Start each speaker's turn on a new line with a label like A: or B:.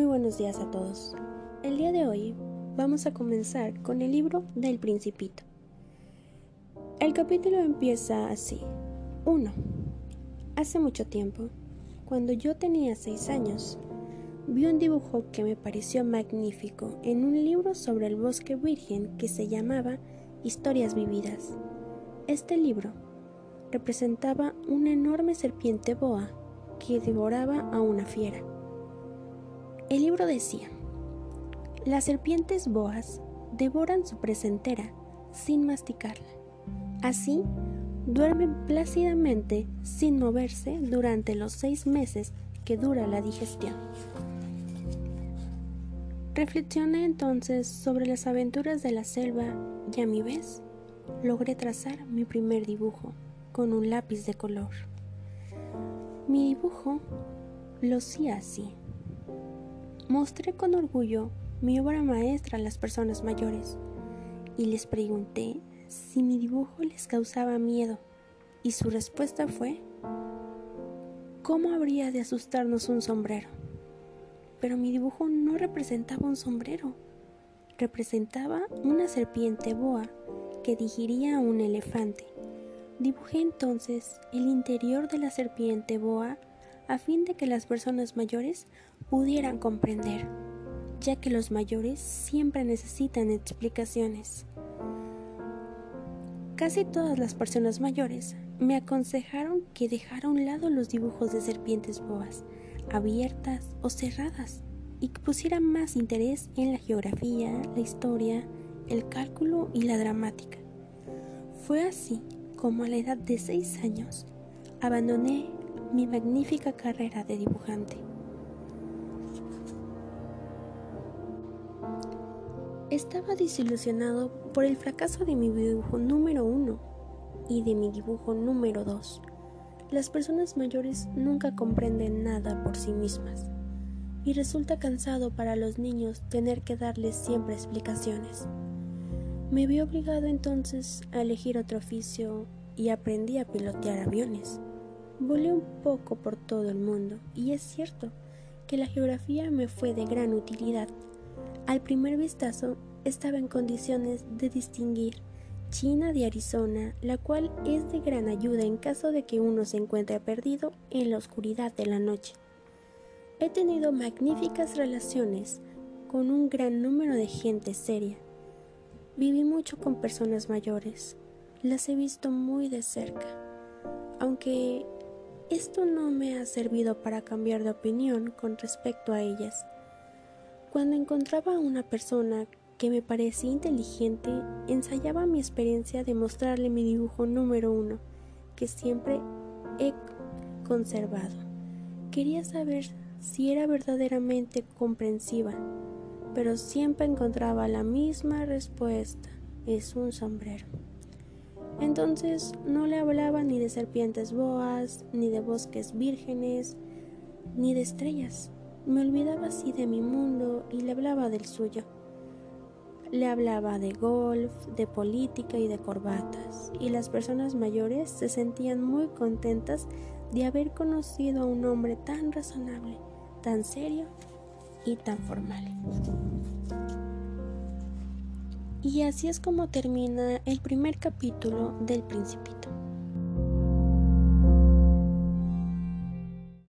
A: Muy buenos días a todos. El día de hoy vamos a comenzar con el libro del Principito. El capítulo empieza así. 1. Hace mucho tiempo, cuando yo tenía 6 años, vi un dibujo que me pareció magnífico en un libro sobre el bosque virgen que se llamaba Historias Vividas. Este libro representaba una enorme serpiente boa que devoraba a una fiera. El libro decía, las serpientes boas devoran su presentera sin masticarla. Así, duermen plácidamente sin moverse durante los seis meses que dura la digestión. Reflexioné entonces sobre las aventuras de la selva y a mi vez logré trazar mi primer dibujo con un lápiz de color. Mi dibujo lo hacía así. Mostré con orgullo mi obra maestra a las personas mayores y les pregunté si mi dibujo les causaba miedo y su respuesta fue, ¿cómo habría de asustarnos un sombrero? Pero mi dibujo no representaba un sombrero, representaba una serpiente boa que digiría a un elefante. Dibujé entonces el interior de la serpiente boa a fin de que las personas mayores pudieran comprender, ya que los mayores siempre necesitan explicaciones. Casi todas las personas mayores me aconsejaron que dejara a un lado los dibujos de serpientes boas, abiertas o cerradas, y que pusiera más interés en la geografía, la historia, el cálculo y la dramática. Fue así como a la edad de seis años abandoné mi magnífica carrera de dibujante. Estaba desilusionado por el fracaso de mi dibujo número uno y de mi dibujo número dos. Las personas mayores nunca comprenden nada por sí mismas y resulta cansado para los niños tener que darles siempre explicaciones. Me vi obligado entonces a elegir otro oficio y aprendí a pilotear aviones. Volé un poco por todo el mundo y es cierto que la geografía me fue de gran utilidad al primer vistazo estaba en condiciones de distinguir China de Arizona, la cual es de gran ayuda en caso de que uno se encuentre perdido en la oscuridad de la noche. He tenido magníficas relaciones con un gran número de gente seria. Viví mucho con personas mayores. Las he visto muy de cerca. Aunque esto no me ha servido para cambiar de opinión con respecto a ellas. Cuando encontraba a una persona que me parecía inteligente, ensayaba mi experiencia de mostrarle mi dibujo número uno, que siempre he conservado. Quería saber si era verdaderamente comprensiva, pero siempre encontraba la misma respuesta, es un sombrero. Entonces no le hablaba ni de serpientes boas, ni de bosques vírgenes, ni de estrellas. Me olvidaba así de mi mundo y le hablaba del suyo. Le hablaba de golf, de política y de corbatas, y las personas mayores se sentían muy contentas de haber conocido a un hombre tan razonable, tan serio y tan formal. Y así es como termina el primer capítulo del Principito.